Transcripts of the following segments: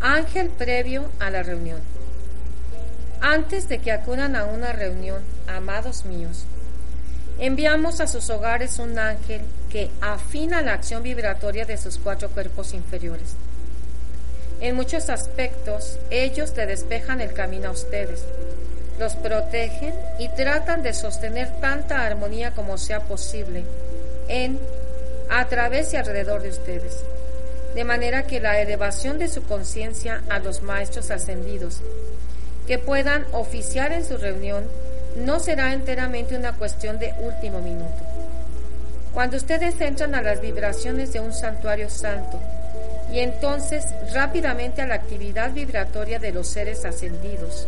Ángel previo a la reunión. Antes de que acudan a una reunión, amados míos, enviamos a sus hogares un ángel que afina la acción vibratoria de sus cuatro cuerpos inferiores. En muchos aspectos, ellos le despejan el camino a ustedes, los protegen y tratan de sostener tanta armonía como sea posible en, a través y alrededor de ustedes, de manera que la elevación de su conciencia a los maestros ascendidos, que puedan oficiar en su reunión, no será enteramente una cuestión de último minuto. Cuando ustedes entran a las vibraciones de un santuario santo, y entonces rápidamente a la actividad vibratoria de los seres ascendidos,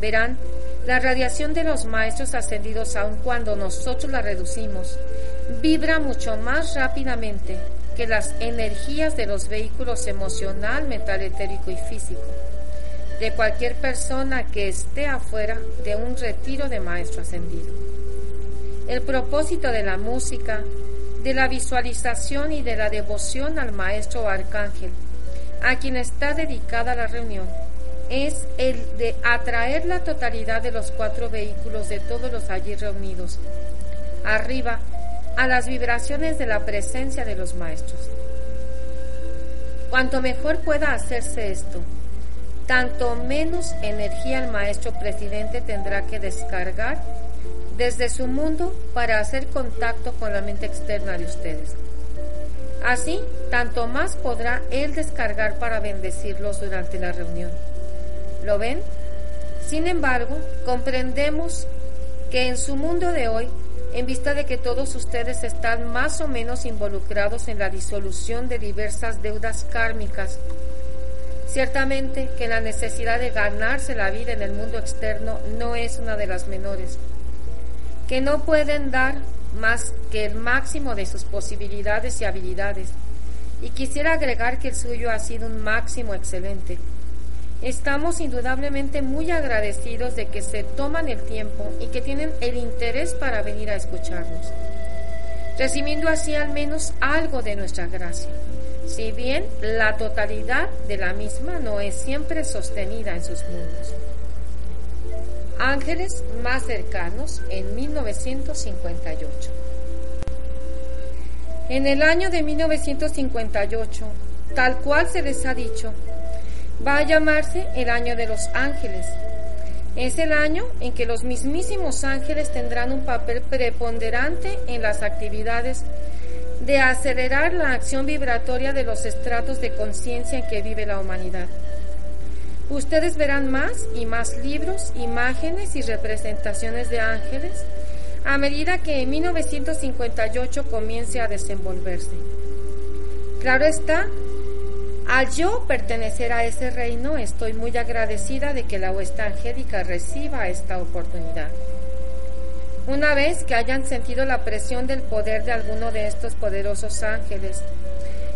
verán la radiación de los maestros ascendidos, aun cuando nosotros la reducimos, vibra mucho más rápidamente que las energías de los vehículos emocional, mental, etérico y físico de cualquier persona que esté afuera de un retiro de maestro ascendido. El propósito de la música, de la visualización y de la devoción al maestro o arcángel, a quien está dedicada la reunión, es el de atraer la totalidad de los cuatro vehículos de todos los allí reunidos, arriba, a las vibraciones de la presencia de los maestros. Cuanto mejor pueda hacerse esto, tanto menos energía el maestro presidente tendrá que descargar desde su mundo para hacer contacto con la mente externa de ustedes. Así, tanto más podrá él descargar para bendecirlos durante la reunión. ¿Lo ven? Sin embargo, comprendemos que en su mundo de hoy, en vista de que todos ustedes están más o menos involucrados en la disolución de diversas deudas kármicas, ciertamente que la necesidad de ganarse la vida en el mundo externo no es una de las menores, que no pueden dar más que el máximo de sus posibilidades y habilidades, y quisiera agregar que el suyo ha sido un máximo excelente Estamos indudablemente muy agradecidos de que se toman el tiempo y que tienen el interés para venir a escucharnos, recibiendo así al menos algo de nuestra gracia, si bien la totalidad de la misma no es siempre sostenida en sus mundos. Ángeles más cercanos en 1958. En el año de 1958, tal cual se les ha dicho, va a llamarse el año de los ángeles. Es el año en que los mismísimos ángeles tendrán un papel preponderante en las actividades de acelerar la acción vibratoria de los estratos de conciencia en que vive la humanidad. Ustedes verán más y más libros, imágenes y representaciones de ángeles a medida que en 1958 comience a desenvolverse. Claro está al yo pertenecer a ese reino, estoy muy agradecida de que la huesta angélica reciba esta oportunidad. Una vez que hayan sentido la presión del poder de alguno de estos poderosos ángeles,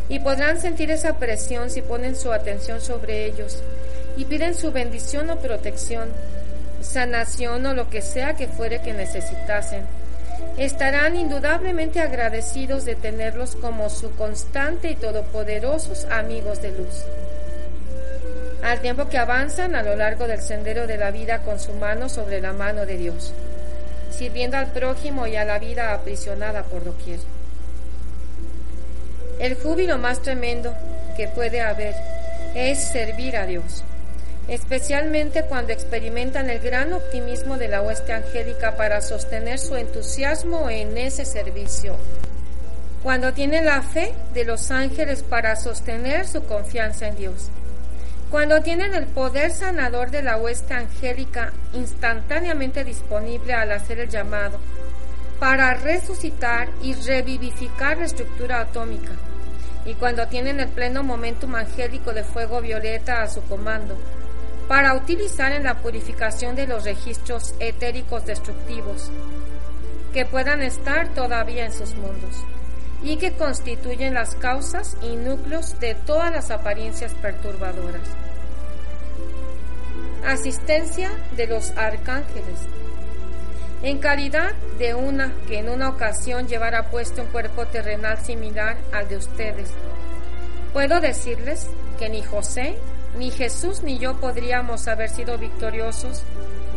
y podrán sentir esa presión si ponen su atención sobre ellos y piden su bendición o protección, sanación o lo que sea que fuere que necesitasen estarán indudablemente agradecidos de tenerlos como su constante y todopoderosos amigos de luz. Al tiempo que avanzan a lo largo del sendero de la vida con su mano sobre la mano de Dios, sirviendo al prójimo y a la vida aprisionada por doquier. El júbilo más tremendo que puede haber es servir a Dios especialmente cuando experimentan el gran optimismo de la hueste angélica para sostener su entusiasmo en ese servicio, cuando tienen la fe de los ángeles para sostener su confianza en Dios, cuando tienen el poder sanador de la hueste angélica instantáneamente disponible al hacer el llamado, para resucitar y revivificar la estructura atómica. Y cuando tienen el pleno momentum angélico de fuego violeta a su comando, para utilizar en la purificación de los registros etéricos destructivos que puedan estar todavía en sus mundos y que constituyen las causas y núcleos de todas las apariencias perturbadoras. Asistencia de los arcángeles. En calidad de una que en una ocasión llevara puesto un cuerpo terrenal similar al de ustedes, puedo decirles que ni José, ni Jesús, ni yo podríamos haber sido victoriosos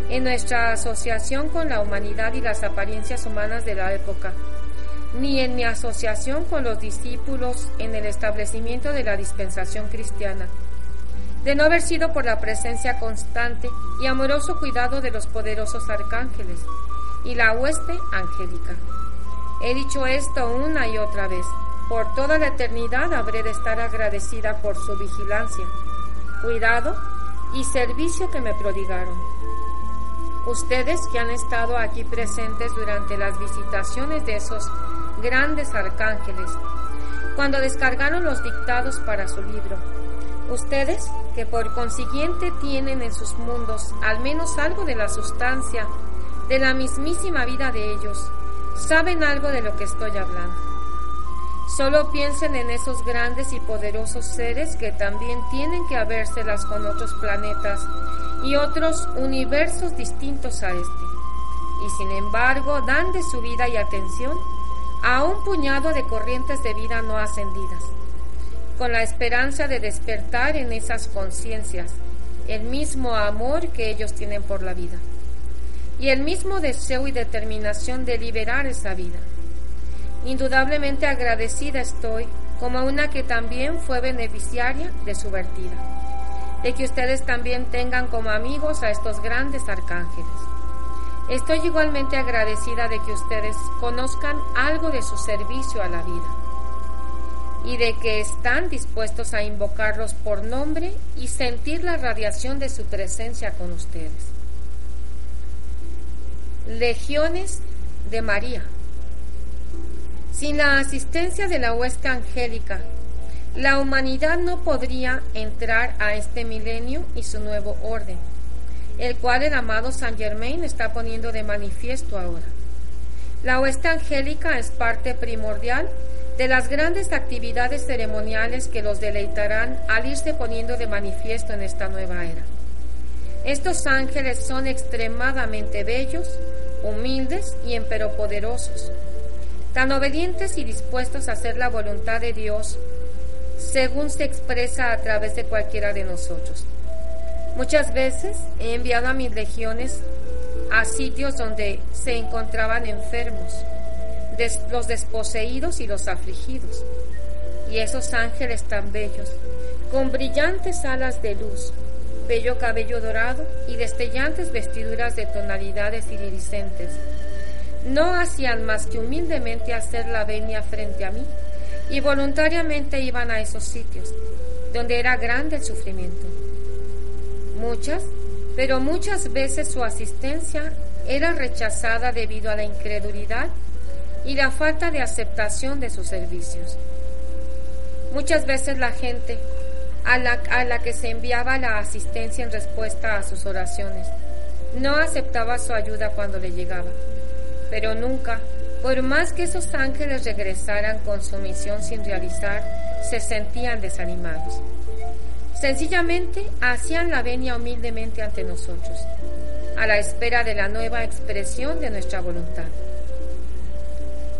en nuestra asociación con la humanidad y las apariencias humanas de la época ni en mi asociación con los discípulos en el establecimiento de la dispensación cristiana, de no haber sido por la presencia constante y amoroso cuidado de los poderosos arcángeles y la hueste angélica. He dicho esto una y otra vez. Por toda la eternidad habré de estar agradecida por su vigilancia, cuidado y servicio que me prodigaron. Ustedes que han estado aquí presentes durante las visitaciones de esos grandes arcángeles, cuando descargaron los dictados para su libro. Ustedes, que por consiguiente tienen en sus mundos al menos algo de la sustancia de la mismísima vida de ellos, saben algo de lo que estoy hablando. Solo piensen en esos grandes y poderosos seres que también tienen que habérselas con otros planetas y otros universos distintos a este. Y sin embargo dan de su vida y atención a un puñado de corrientes de vida no ascendidas, con la esperanza de despertar en esas conciencias el mismo amor que ellos tienen por la vida y el mismo deseo y determinación de liberar esa vida. Indudablemente agradecida estoy como una que también fue beneficiaria de su vertida, de que ustedes también tengan como amigos a estos grandes arcángeles Estoy igualmente agradecida de que ustedes conozcan algo de su servicio a la vida y de que están dispuestos a invocarlos por nombre y sentir la radiación de su presencia con ustedes. Legiones de María. Sin la asistencia de la hueste angélica, la humanidad no podría entrar a este milenio y su nuevo orden el cual el amado Saint Germain está poniendo de manifiesto ahora. La hueste angélica es parte primordial de las grandes actividades ceremoniales que los deleitarán al irse poniendo de manifiesto en esta nueva era. Estos ángeles son extremadamente bellos, humildes y emperopoderosos, tan obedientes y dispuestos a hacer la voluntad de Dios según se expresa a través de cualquiera de nosotros. Muchas veces he enviado a mis legiones a sitios donde se encontraban enfermos, los desposeídos y los afligidos. Y esos ángeles tan bellos, con brillantes alas de luz, bello cabello dorado y destellantes vestiduras de tonalidades iridiscentes, no hacían más que humildemente hacer la venia frente a mí y voluntariamente iban a esos sitios, donde era grande el sufrimiento Muchas, pero muchas veces su asistencia era rechazada debido a la incredulidad y la falta de aceptación de sus servicios. Muchas veces la gente a la, a la, que se enviaba la asistencia en respuesta a sus oraciones no aceptaba su ayuda cuando le llegaba, pero nunca, por más que esos ángeles regresaran con su misión sin realizar, se sentían desanimados. Sencillamente hacían la venia humildemente ante nosotros, a la espera de la nueva expresión de nuestra voluntad.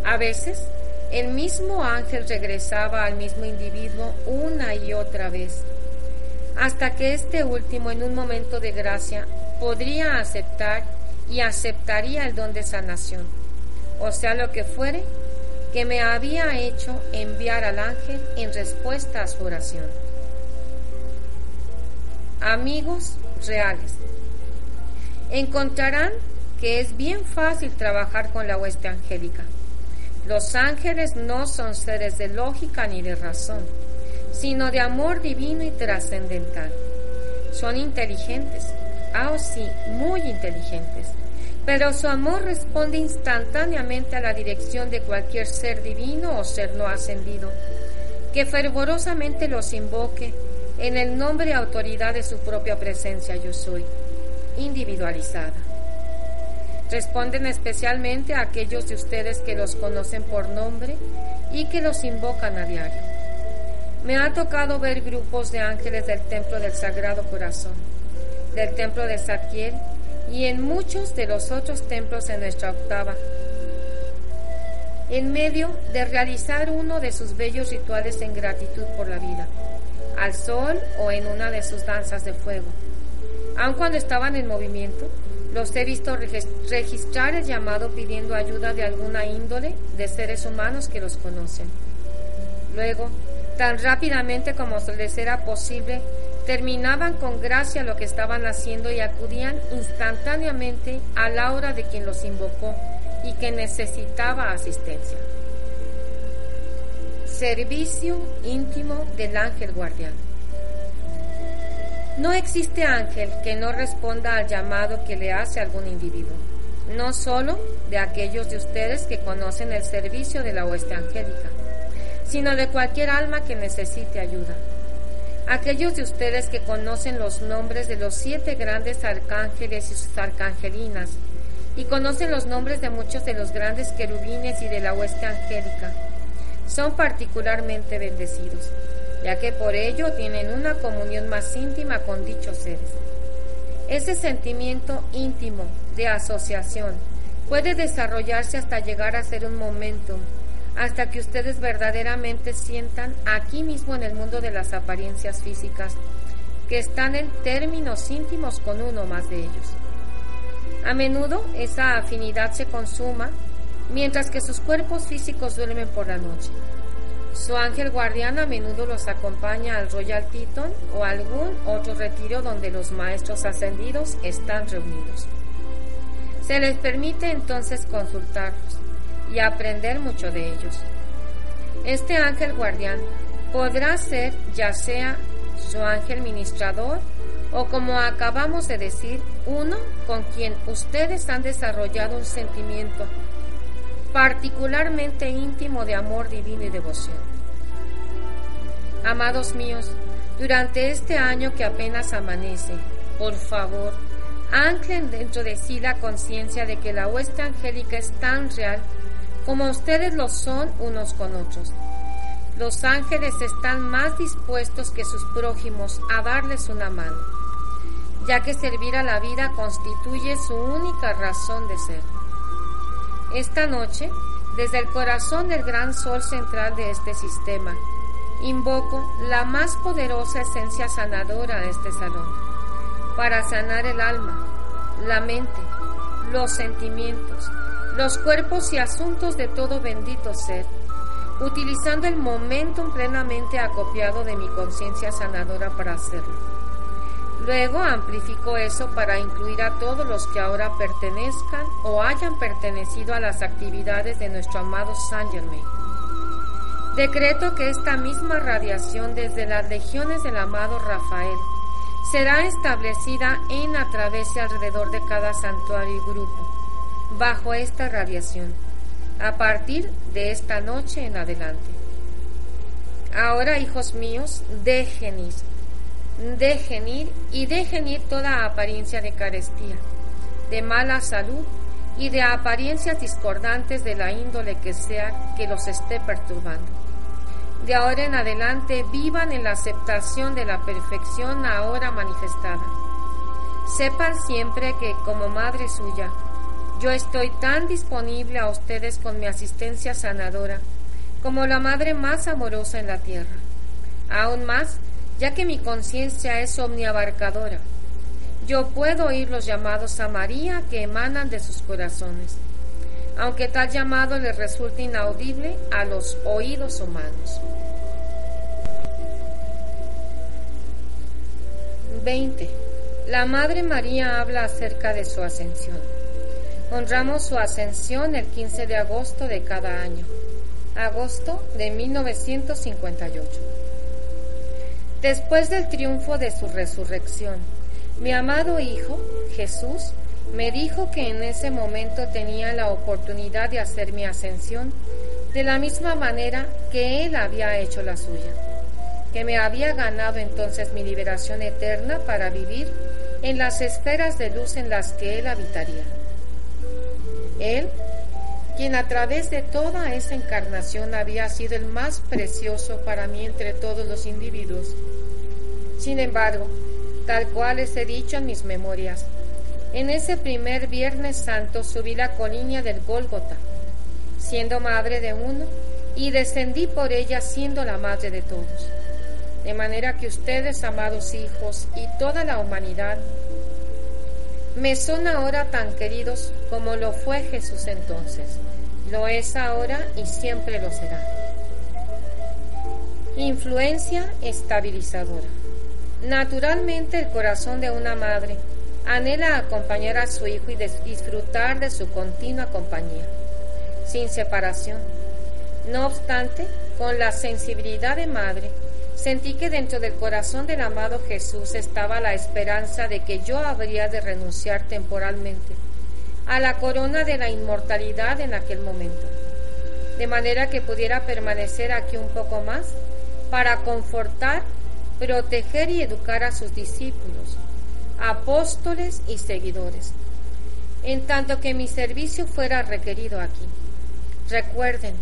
A veces, el mismo ángel regresaba al mismo individuo una y otra vez, hasta que este último, en un momento de gracia, podría aceptar y aceptaría el don de sanación, o sea, lo que fuere que me había hecho enviar al ángel en respuesta a su oración amigos reales. Encontrarán que es bien fácil trabajar con la hueste angélica. Los ángeles no son seres de lógica ni de razón, sino de amor divino y trascendental. Son inteligentes, ah, sí, muy inteligentes, pero su amor responde instantáneamente a la dirección de cualquier ser divino o ser no ascendido, que fervorosamente los invoque en el nombre y autoridad de su propia presencia yo soy, individualizada. Responden especialmente a aquellos de ustedes que los conocen por nombre y que los invocan a diario. Me ha tocado ver grupos de ángeles del Templo del Sagrado Corazón, del Templo de Saquiel y en muchos de los otros templos en nuestra octava, en medio de realizar uno de sus bellos rituales en gratitud por la vida, al sol o en una de sus danzas de fuego. Aun cuando estaban en movimiento, los he visto registrar el llamado pidiendo ayuda de alguna índole de seres humanos que los conocen. Luego, tan rápidamente como les era posible, terminaban con gracia lo que estaban haciendo y acudían instantáneamente a la hora de quien los invocó y que necesitaba asistencia. Servicio íntimo del ángel guardián. No existe ángel que no responda al llamado que le hace algún individuo, no solo de aquellos de ustedes que conocen el servicio de la hueste angélica, sino de cualquier alma que necesite ayuda. Aquellos de ustedes que conocen los nombres de los siete grandes arcángeles y sus arcangelinas, y conocen los nombres de muchos de los grandes querubines y de la hueste angélica, son particularmente bendecidos ya que por ello tienen una comunión más íntima con dichos seres. Ese sentimiento íntimo de asociación puede desarrollarse hasta llegar a ser un momentum, hasta que ustedes verdaderamente sientan aquí mismo en el mundo de las apariencias físicas que están en términos íntimos con uno más de ellos. A menudo esa afinidad se consuma mientras que sus cuerpos físicos duermen por la noche. Su ángel guardián a menudo los acompaña al Royal Teton o algún otro retiro donde los maestros ascendidos están reunidos. Se les permite entonces consultarlos y aprender mucho de ellos. Este ángel guardián podrá ser ya sea su ángel ministrador o como acabamos de decir, uno con quien ustedes han desarrollado un sentimiento particularmente íntimo de amor divino y devoción. Amados míos, durante este año que apenas amanece, por favor, anclen dentro de sí la conciencia de que la hueste angélica es tan real como ustedes lo son unos con otros. Los ángeles están más dispuestos que sus prójimos a darles una mano, ya que servir a la vida constituye su única razón de ser. Esta noche, desde el corazón del gran sol central de este sistema, invoco la más poderosa esencia sanadora de este salón, para sanar el alma, la mente, los sentimientos, los cuerpos y asuntos de todo bendito ser, utilizando el momentum plenamente acopiado de mi conciencia sanadora para hacerlo. Luego amplificó eso para incluir a todos los que ahora pertenezcan o hayan pertenecido a las actividades de nuestro amado Saint Germain. Decreto que esta misma radiación desde las legiones del amado Rafael será establecida en a través y alrededor de cada santuario y grupo, bajo esta radiación, a partir de esta noche en adelante. Ahora, hijos míos, dejen ir dejen ir y dejen ir toda apariencia de carestía, de mala salud y de apariencias discordantes de la índole que sea que los esté perturbando. De ahora en adelante vivan en la aceptación de la perfección ahora manifestada. Sepan siempre que como madre suya, yo estoy tan disponible a ustedes con mi asistencia sanadora como la madre más amorosa en la tierra. Aún más, ya que mi conciencia es omniabarcadora. Yo puedo oír los llamados a María que emanan de sus corazones, aunque tal llamado les resulte inaudible a los oídos humanos. 20. La Madre María habla acerca de su ascensión. Honramos su ascensión el 15 de agosto de cada año, agosto de 1958 después del triunfo de su resurrección. Mi amado Hijo, Jesús, me dijo que en ese momento tenía la oportunidad de hacer mi ascensión de la misma manera que él había hecho la suya, que me había ganado entonces mi liberación eterna para vivir en las esferas de luz en las que él habitaría. Él, quien a través de toda esa encarnación había sido el más precioso para mí entre todos los individuos. Sin embargo, tal cual les he dicho en mis memorias, en ese primer Viernes Santo subí la colina del Gólgota, siendo madre de uno, y descendí por ella siendo la madre de todos. De manera que ustedes, amados hijos, y toda la humanidad, me son ahora tan queridos como lo fue Jesús entonces. Lo es ahora y siempre lo será. Influencia estabilizadora. Naturalmente el corazón de una madre anhela acompañar a su hijo y disfrutar de su continua compañía, sin separación. No obstante, con la sensibilidad de madre, sentí que dentro del corazón del amado Jesús estaba la esperanza de que yo habría de renunciar temporalmente a la corona de la inmortalidad en aquel momento, de manera que pudiera permanecer aquí un poco más para confortar, proteger y educar a sus discípulos apóstoles y seguidores, en tanto que mi servicio fuera requerido aquí. Recuerden,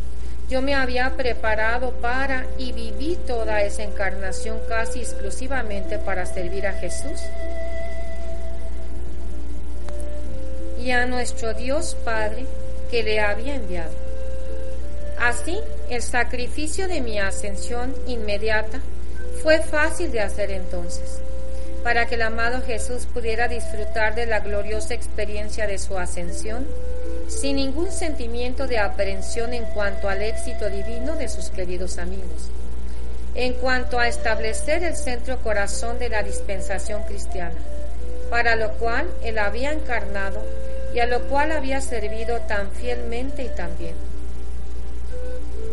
yo me había preparado para y viví toda esa encarnación casi exclusivamente para servir a Jesús y a nuestro Dios Padre que le había enviado. Así, el sacrificio de mi ascensión inmediata fue fácil de hacer entonces para que el amado Jesús pudiera disfrutar de la gloriosa experiencia de su ascensión sin ningún sentimiento de aprehensión en cuanto al éxito divino de sus queridos amigos, en cuanto a establecer el centro corazón de la dispensación cristiana, para lo cual él había encarnado y a lo cual había servido tan fielmente y tan bien.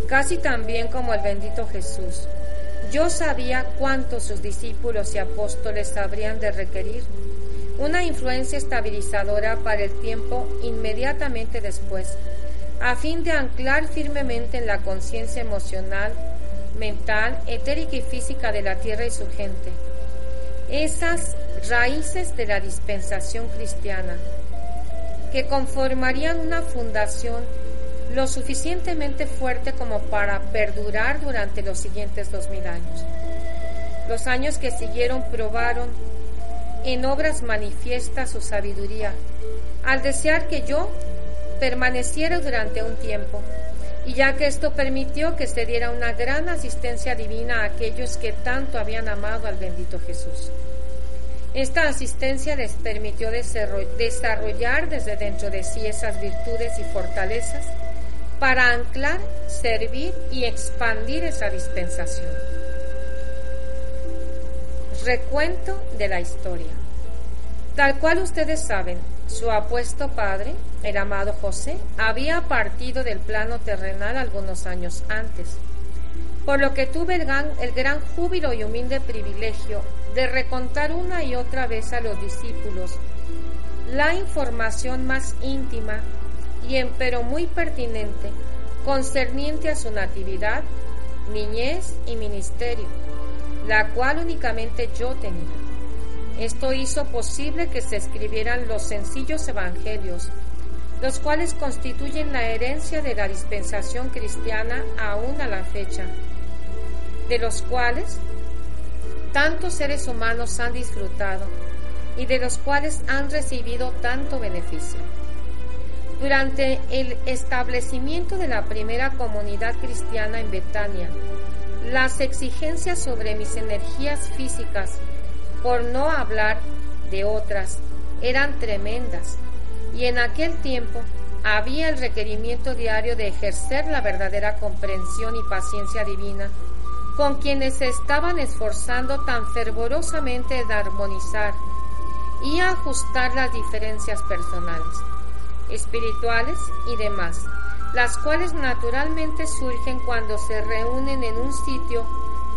Casi tan bien como el bendito Jesús, yo sabía cuánto sus discípulos y apóstoles habrían de requerir una influencia estabilizadora para el tiempo inmediatamente después, a fin de anclar firmemente en la conciencia emocional, mental, etérica y física de la tierra y su gente esas raíces de la dispensación cristiana que conformarían una fundación lo suficientemente fuerte como para perdurar durante los siguientes dos mil años. Los años que siguieron probaron en obras manifiestas su sabiduría, al desear que yo permaneciera durante un tiempo, y ya que esto permitió que se diera una gran asistencia divina a aquellos que tanto habían amado al bendito Jesús. Esta asistencia les permitió desarrollar desde dentro de sí esas virtudes y fortalezas para anclar, servir y expandir esa dispensación. Recuento de la historia. Tal cual ustedes saben, su apuesto padre, el amado José, había partido del plano terrenal algunos años antes, por lo que tuve el gran, el gran júbilo y humilde privilegio de recontar una y otra vez a los discípulos la información más íntima y empero muy pertinente concerniente a su natividad, niñez y ministerio, la cual únicamente yo tenía. Esto hizo posible que se escribieran los sencillos evangelios, los cuales constituyen la herencia de la dispensación cristiana aún a la fecha, de los cuales tantos seres humanos han disfrutado y de los cuales han recibido tanto beneficio. Durante el establecimiento de la primera comunidad cristiana en Betania, las exigencias sobre mis energías físicas, por no hablar de otras, eran tremendas. Y en aquel tiempo había el requerimiento diario de ejercer la verdadera comprensión y paciencia divina con quienes se estaban esforzando tan fervorosamente de armonizar y ajustar las diferencias personales espirituales y demás, las cuales naturalmente surgen cuando se reúnen en un sitio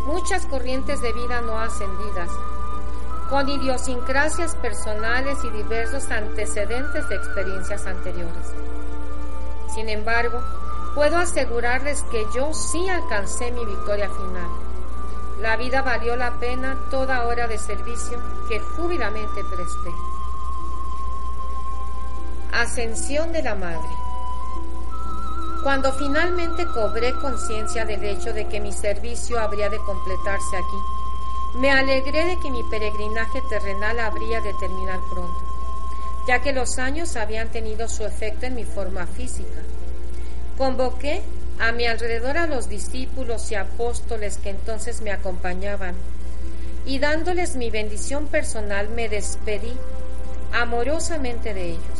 muchas corrientes de vida no ascendidas, con idiosincrasias personales y diversos antecedentes de experiencias anteriores. Sin embargo, puedo asegurarles que yo sí alcancé mi victoria final. La vida valió la pena toda hora de servicio que júbilamente presté. Ascensión de la Madre. Cuando finalmente cobré conciencia del hecho de que mi servicio habría de completarse aquí, me alegré de que mi peregrinaje terrenal habría de terminar pronto, ya que los años habían tenido su efecto en mi forma física. Convoqué a mi alrededor a los discípulos y apóstoles que entonces me acompañaban, y dándoles mi bendición personal me despedí amorosamente de ellos.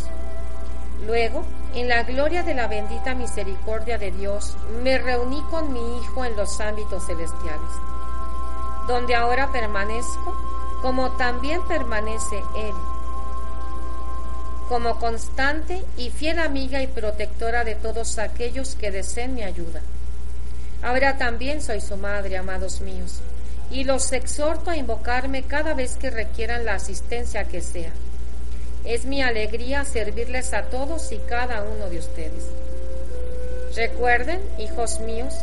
Luego, en la gloria de la bendita misericordia de Dios, me reuní con mi Hijo en los ámbitos celestiales, donde ahora permanezco, como también permanece Él, como constante y fiel amiga y protectora de todos aquellos que deseen mi ayuda. Ahora también soy su madre, amados míos, y los exhorto a invocarme cada vez que requieran la asistencia que sea es mi alegría servirles a todos y cada uno de ustedes. Recuerden, hijos míos,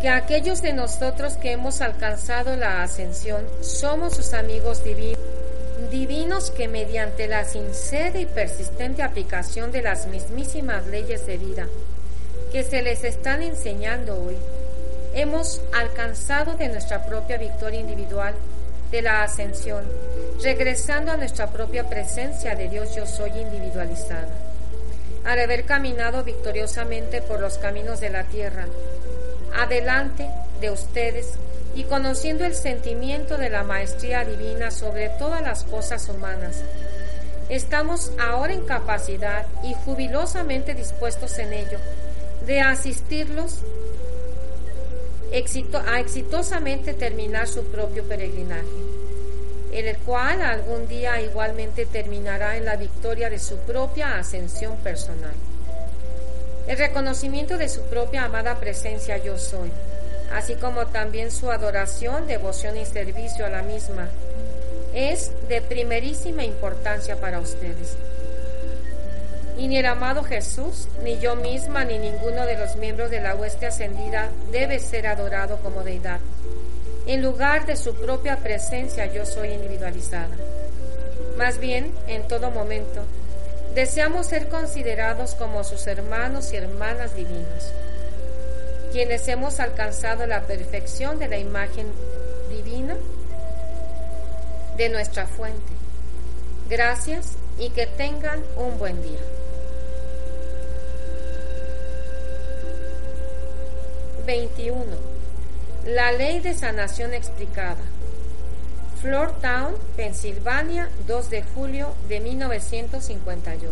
que aquellos de nosotros que hemos alcanzado la ascensión somos sus amigos divinos, divinos que mediante la sincera y persistente aplicación de las mismísimas leyes de vida que se les están enseñando hoy, hemos alcanzado de nuestra propia victoria individual de la ascensión, regresando a nuestra propia presencia de Dios yo soy individualizada. Al haber caminado victoriosamente por los caminos de la tierra, adelante de ustedes y conociendo el sentimiento de la maestría divina sobre todas las cosas humanas, estamos ahora en capacidad y jubilosamente dispuestos en ello de asistirlos a exitosamente terminar su propio peregrinaje, el cual algún día igualmente terminará en la victoria de su propia ascensión personal. El reconocimiento de su propia amada presencia yo soy, así como también su adoración, devoción y servicio a la misma, es de primerísima importancia para ustedes y ni el amado Jesús, ni yo misma, ni ninguno de los miembros de la hueste ascendida debe ser adorado como deidad. En lugar de su propia presencia yo soy individualizada. Más bien, en todo momento, deseamos ser considerados como sus hermanos y hermanas divinos, quienes hemos alcanzado la perfección de la imagen divina de nuestra fuente. Gracias y que tengan un buen día. 21. La ley de sanación explicada. Town, Pensilvania, 2 de julio de 1958.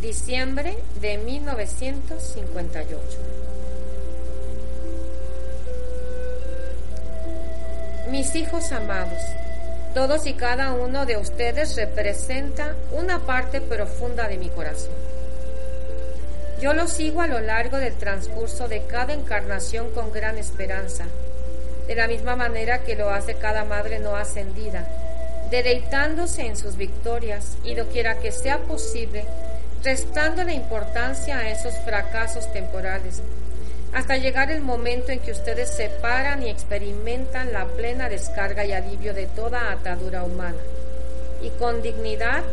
Diciembre de 1958. Mis hijos amados, todos y cada uno de ustedes representa una parte profunda de mi corazón. Yo lo sigo a lo largo del transcurso de cada encarnación con gran esperanza, de la misma manera que lo hace cada madre no ascendida, deleitándose en sus victorias y doquiera que sea posible, restando la importancia a esos fracasos temporales, hasta llegar el momento en que ustedes se paran y experimentan la plena descarga y alivio de toda atadura humana, y con dignidad,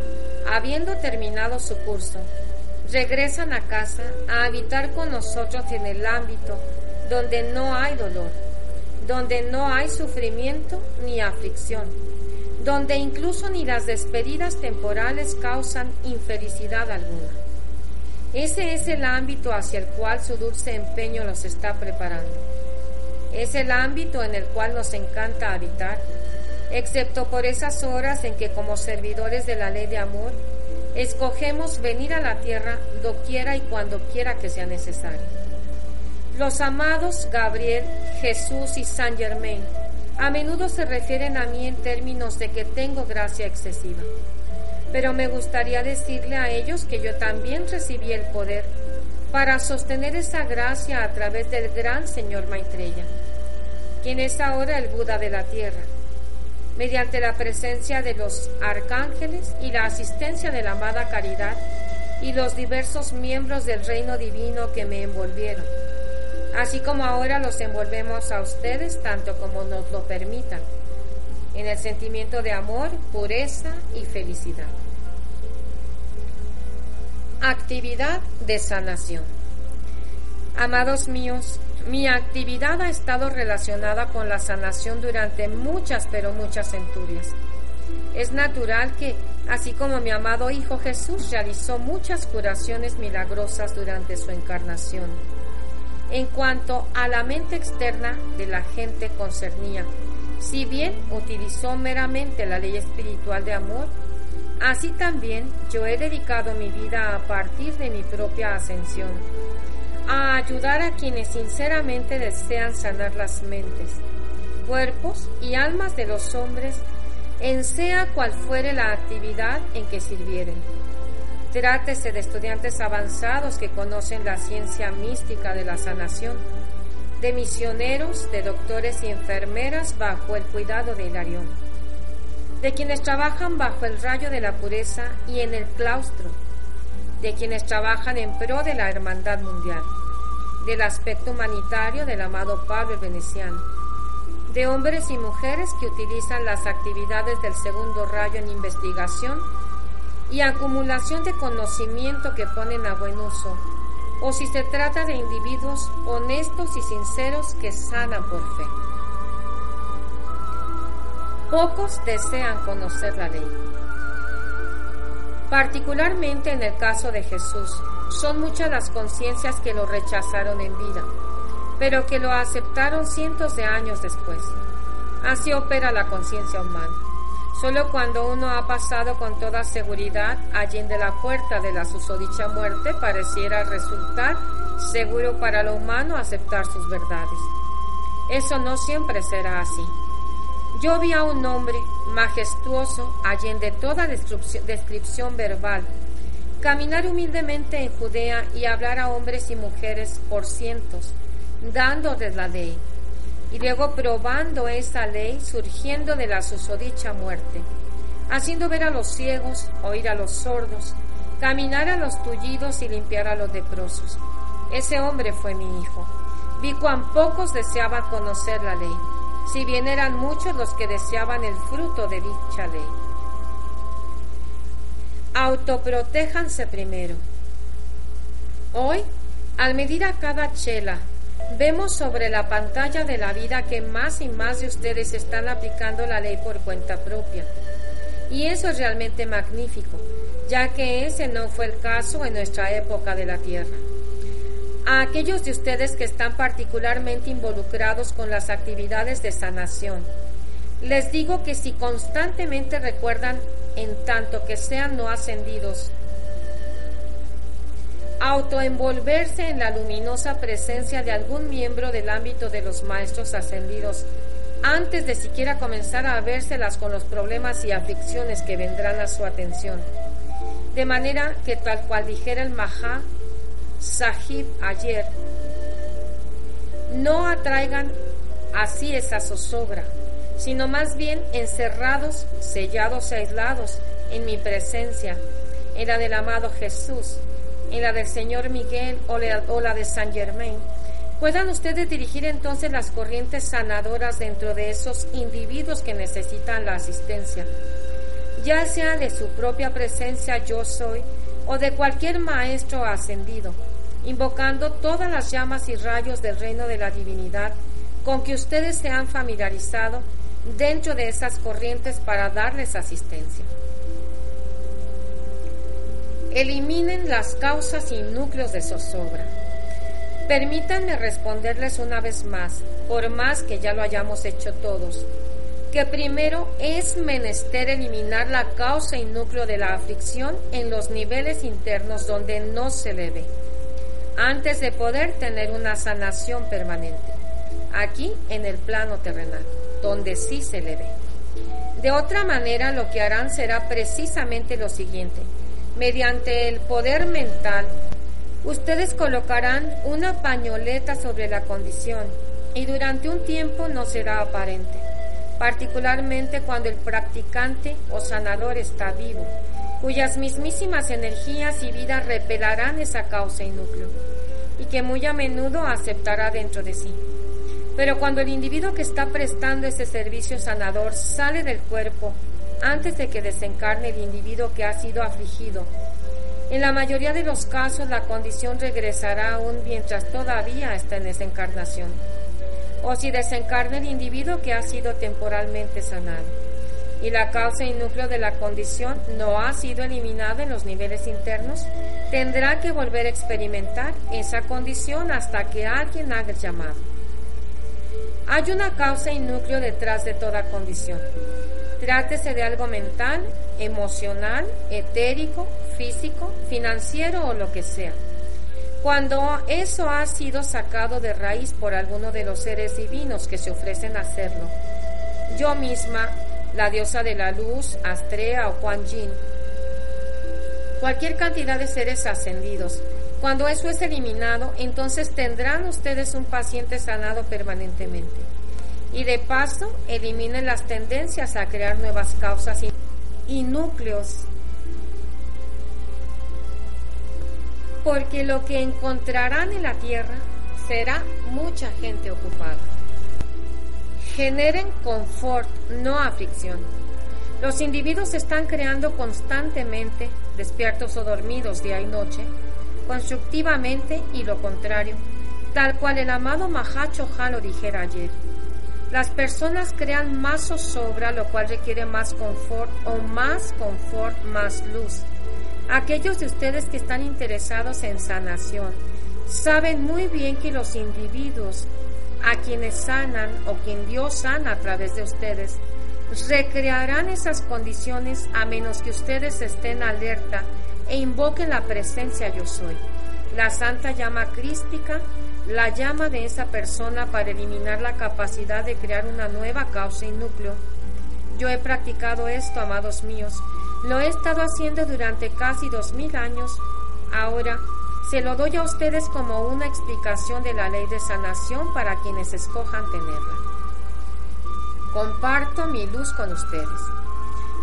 habiendo terminado su curso, regresan a casa a habitar con nosotros en el ámbito donde no hay dolor, donde no hay sufrimiento ni aflicción, donde incluso ni las despedidas temporales causan infelicidad alguna. Ese es el ámbito hacia el cual su dulce empeño los está preparando. Es el ámbito en el cual nos encanta habitar, excepto por esas horas en que como servidores de la ley de amor escogemos venir a la tierra doquiera y cuando quiera que sea necesario. Los amados Gabriel, Jesús y San Germain a menudo se refieren a mí en términos de que tengo gracia excesiva, pero me gustaría decirle a ellos que yo también recibí el poder para sostener esa gracia a través del gran Señor Maitreya, quien es ahora el Buda de la tierra mediante la presencia de los arcángeles y la asistencia de la amada caridad y los diversos miembros del reino divino que me envolvieron, así como ahora los envolvemos a ustedes tanto como nos lo permitan, en el sentimiento de amor, pureza y felicidad. Actividad de sanación. Amados míos, mi actividad ha estado relacionada con la sanación durante muchas, pero muchas centurias. Es natural que, así como mi amado Hijo Jesús realizó muchas curaciones milagrosas durante su encarnación, en cuanto a la mente externa de la gente concernía, si bien utilizó meramente la ley espiritual de amor, así también yo he dedicado mi vida a partir de mi propia ascensión a ayudar a quienes sinceramente desean sanar las mentes, cuerpos y almas de los hombres en sea cual fuere la actividad en que sirvieren. Trátese de estudiantes avanzados que conocen la ciencia mística de la sanación, de misioneros, de doctores y enfermeras bajo el cuidado de Hilarión, de quienes trabajan bajo el rayo de la pureza y en el claustro, de quienes trabajan en pro de la hermandad mundial, del aspecto humanitario del amado Pablo Veneciano, de hombres y mujeres que utilizan las actividades del segundo rayo en investigación y acumulación de conocimiento que ponen a buen uso, o si se trata de individuos honestos y sinceros que sanan por fe. Pocos desean conocer la ley. Particularmente en el caso de Jesús, son muchas las conciencias que lo rechazaron en vida, pero que lo aceptaron cientos de años después. Así opera la conciencia humana. Solo cuando uno ha pasado con toda seguridad allende la puerta de la susodicha muerte pareciera resultar seguro para lo humano aceptar sus verdades. Eso no siempre será así. Yo vi a un hombre majestuoso, allende toda descripción verbal, caminar humildemente en Judea y hablar a hombres y mujeres por cientos, dándoles la ley, y luego probando esa ley surgiendo de la susodicha muerte, haciendo ver a los ciegos, oír a los sordos, caminar a los tullidos y limpiar a los leprosos. Ese hombre fue mi hijo. Vi cuán pocos deseaban conocer la ley si bien eran muchos los que deseaban el fruto de dicha ley. Autoprotéjanse primero. Hoy, al medir a cada chela, vemos sobre la pantalla de la vida que más y más de ustedes están aplicando la ley por cuenta propia. Y eso es realmente magnífico, ya que ese no fue el caso en nuestra época de la Tierra a aquellos de ustedes que están particularmente involucrados con las actividades de sanación. Les digo que si constantemente recuerdan, en tanto que sean no ascendidos, autoenvolverse en la luminosa presencia de algún miembro del ámbito de los maestros ascendidos, antes de siquiera comenzar a vérselas con los problemas y aflicciones que vendrán a su atención. De manera que tal cual dijera el Maha, Sahib ayer, no atraigan así esa zozobra, sino más bien encerrados, sellados y aislados en mi presencia, en la del amado Jesús, en la del Señor Miguel o la, de San Germain, puedan ustedes dirigir entonces las corrientes sanadoras dentro de esos individuos que necesitan la asistencia, ya sea de su propia presencia yo soy o de cualquier maestro ascendido invocando todas las llamas y rayos del reino de la divinidad con que ustedes se han familiarizado dentro de esas corrientes para darles asistencia. Eliminen las causas y núcleos de zozobra. Permítanme responderles una vez más, por más que ya lo hayamos hecho todos, que primero es menester eliminar la causa y núcleo de la aflicción en los niveles internos donde no se le ve antes de poder tener una sanación permanente, aquí en el plano terrenal, donde sí se le ve. De otra manera, lo que harán será precisamente lo siguiente. Mediante el poder mental, ustedes colocarán una pañoleta sobre la condición y durante un tiempo no será aparente. particularmente cuando el practicante o sanador está vivo, cuyas mismísimas energías y vidas repelarán esa causa y núcleo, y que muy a menudo aceptará dentro de sí. Pero cuando el individuo que está prestando ese servicio sanador sale del cuerpo antes de que desencarne el individuo que ha sido afligido, en la mayoría de los casos la condición regresará aún mientras todavía está en esa encarnación, o si desencarna el individuo que ha sido temporalmente sanado, y la causa y núcleo de la condición no ha sido eliminada en los niveles internos, tendrá que volver a experimentar esa condición hasta que alguien haga el llamado. Hay una causa y núcleo detrás de toda condición. Trátese de algo mental, emocional, etérico, físico, financiero o lo que sea. Cuando eso ha sido sacado de raíz por alguno de los seres divinos que se ofrecen a hacerlo, yo misma, la diosa de la luz, Astrea o Kuan Yin, cualquier cantidad de seres ascendidos, cuando eso es eliminado, entonces tendrán ustedes un paciente sanado permanentemente. Y de paso, eliminen las tendencias a crear nuevas causas y, núcleos. Porque lo que encontrarán en la tierra será mucha gente ocupada. Generen confort, no aflicción. Los individuos están creando constantemente, despiertos o dormidos día y noche, constructivamente y lo contrario, tal cual el amado Mahacho lo dijera ayer. Las personas crean más zozobra, lo cual requiere más confort o más confort, más luz. Aquellos de ustedes que están interesados en sanación saben muy bien que los individuos a quienes sanan o quien Dios sana a través de ustedes recrearán esas condiciones a menos que ustedes estén alerta e invoquen la presencia yo soy. La santa llama crística, la llama de esa persona para eliminar la capacidad de crear una nueva causa y núcleo. Yo he practicado esto, amados míos. Lo he estado haciendo durante casi dos mil años. Ahora se lo doy a ustedes como una explicación de la ley de sanación para quienes escojan tenerla. Comparto mi luz con ustedes.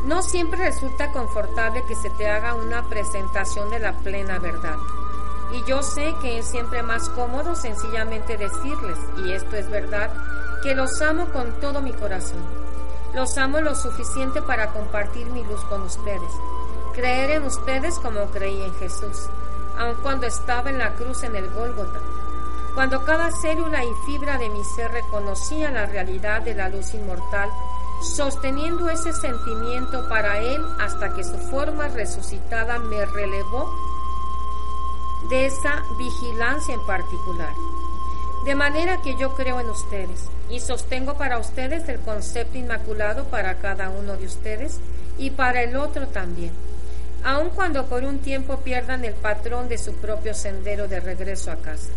No siempre resulta confortable que se te haga una presentación de la plena verdad. Y yo sé que es siempre más cómodo sencillamente decirles, y esto es verdad, que los amo con todo mi corazón. Los amo lo suficiente para compartir mi luz con ustedes, creer en ustedes como creí en Jesús, aun cuando estaba en la cruz en el Gólgota, cuando cada célula y fibra de mi ser reconocía la realidad de la luz inmortal sosteniendo ese sentimiento para él hasta que su forma resucitada me relevó de esa vigilancia en particular. De manera que yo creo en ustedes y sostengo para ustedes el concepto inmaculado para cada uno de ustedes y para el otro también, aun cuando por un tiempo pierdan el patrón de su propio sendero de regreso a casa.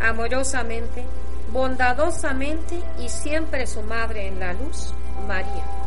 Amorosamente, bondadosamente y siempre su madre en la luz, María.